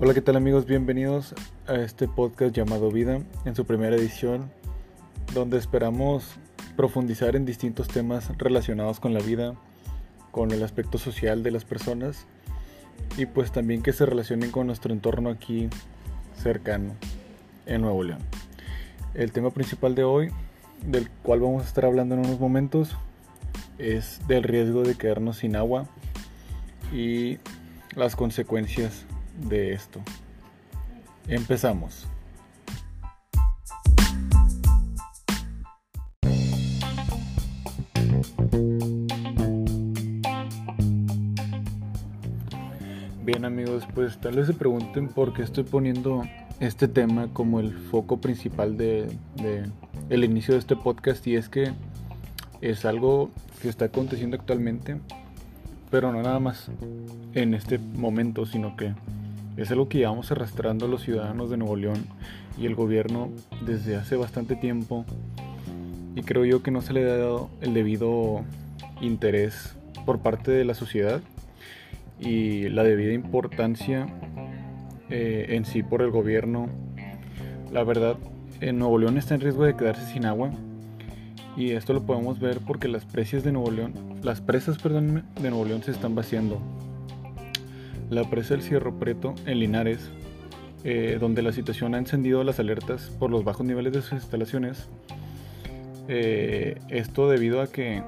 Hola, ¿qué tal amigos? Bienvenidos a este podcast llamado Vida en su primera edición, donde esperamos profundizar en distintos temas relacionados con la vida, con el aspecto social de las personas y pues también que se relacionen con nuestro entorno aquí cercano en Nuevo León. El tema principal de hoy, del cual vamos a estar hablando en unos momentos, es del riesgo de quedarnos sin agua y las consecuencias de esto. Empezamos. Bien amigos, pues tal vez se pregunten por qué estoy poniendo este tema como el foco principal de, el inicio de este podcast y es que es algo que está aconteciendo actualmente, pero no nada más en este momento, sino que es algo que llevamos arrastrando los ciudadanos de Nuevo León y el gobierno desde hace bastante tiempo y creo yo que no se le ha dado el debido interés por parte de la sociedad y la debida importancia eh, en sí por el gobierno. La verdad, en Nuevo León está en riesgo de quedarse sin agua y esto lo podemos ver porque las presas de Nuevo León, las presas, perdón, de Nuevo León se están vaciando. La presa del Cierro Preto en Linares, eh, donde la situación ha encendido las alertas por los bajos niveles de sus instalaciones. Eh, esto debido a que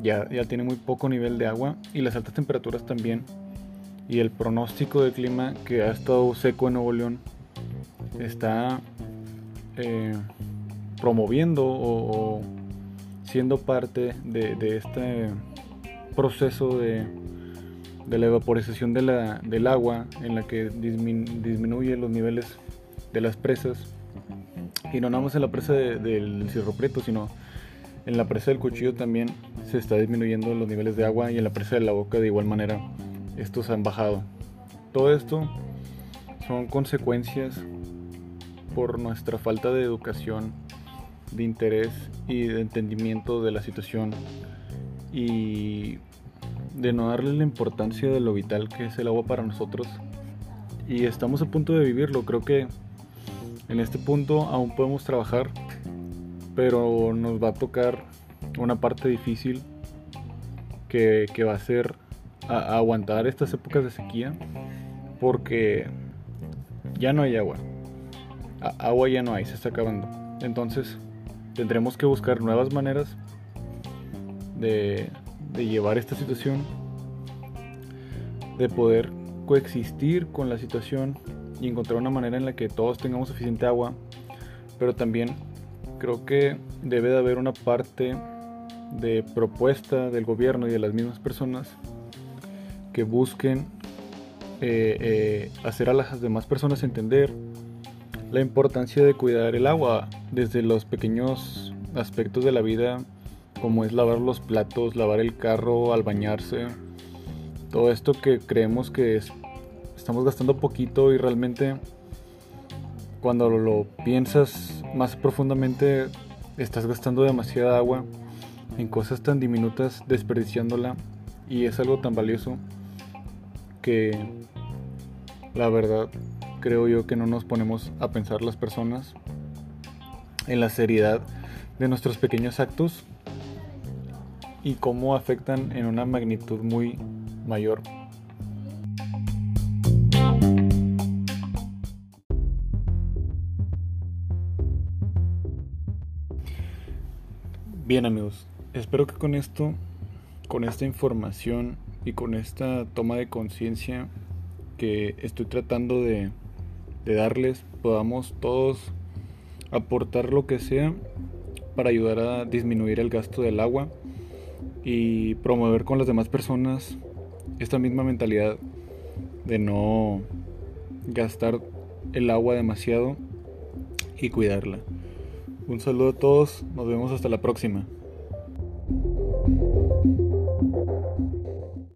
ya, ya tiene muy poco nivel de agua y las altas temperaturas también. Y el pronóstico de clima que ha estado seco en Nuevo León está eh, promoviendo o, siendo parte de, este proceso de, de la, del agua en la que disminuye los niveles de las presas. Y no nada más en la presa del Cerro Preto sino en la presa del Cuchillo también se está disminuyendo los niveles de agua y en la presa de la Boca de igual manera estos han bajado. Todo esto son consecuencias por nuestra falta de educación de interés y de entendimiento de la situación. Y de no darle la importancia de lo vital que es el agua para nosotros. Y estamos a punto de vivirlo, creo que en este punto aún podemos trabajar, pero nos va a tocar una parte difícil que, va a ser aguantar estas épocas de sequía, porque ya no hay agua. agua ya no hay, se está acabando. Entonces, tendremos que buscar nuevas maneras de, llevar esta situación, de poder coexistir con la situación y encontrar una manera en la que todos tengamos suficiente agua, pero también creo que debe de haber una parte de propuesta del gobierno y de las mismas personas que busquen eh, eh, hacer a las demás personas entender la importancia de cuidar el agua desde los pequeños aspectos de la vida como es lavar los platos, lavar el carro al bañarse, todo esto que creemos que estamos gastando poquito y realmente cuando lo piensas más profundamente estás gastando demasiada agua en cosas tan diminutas desperdiciándola y es algo tan valioso que la verdad creo yo que no nos ponemos a pensar las personas en la seriedad de nuestros pequeños actos y cómo afectan en una magnitud muy mayor. Bien amigos, espero que con esto, con esta información y con esta toma de conciencia que estoy tratando de darles, podamos todos aportar lo que sea para ayudar a disminuir el gasto del agua y promover con las demás personas esta misma mentalidad de no gastar el agua demasiado y cuidarla. Un saludo a todos, nos vemos hasta la próxima.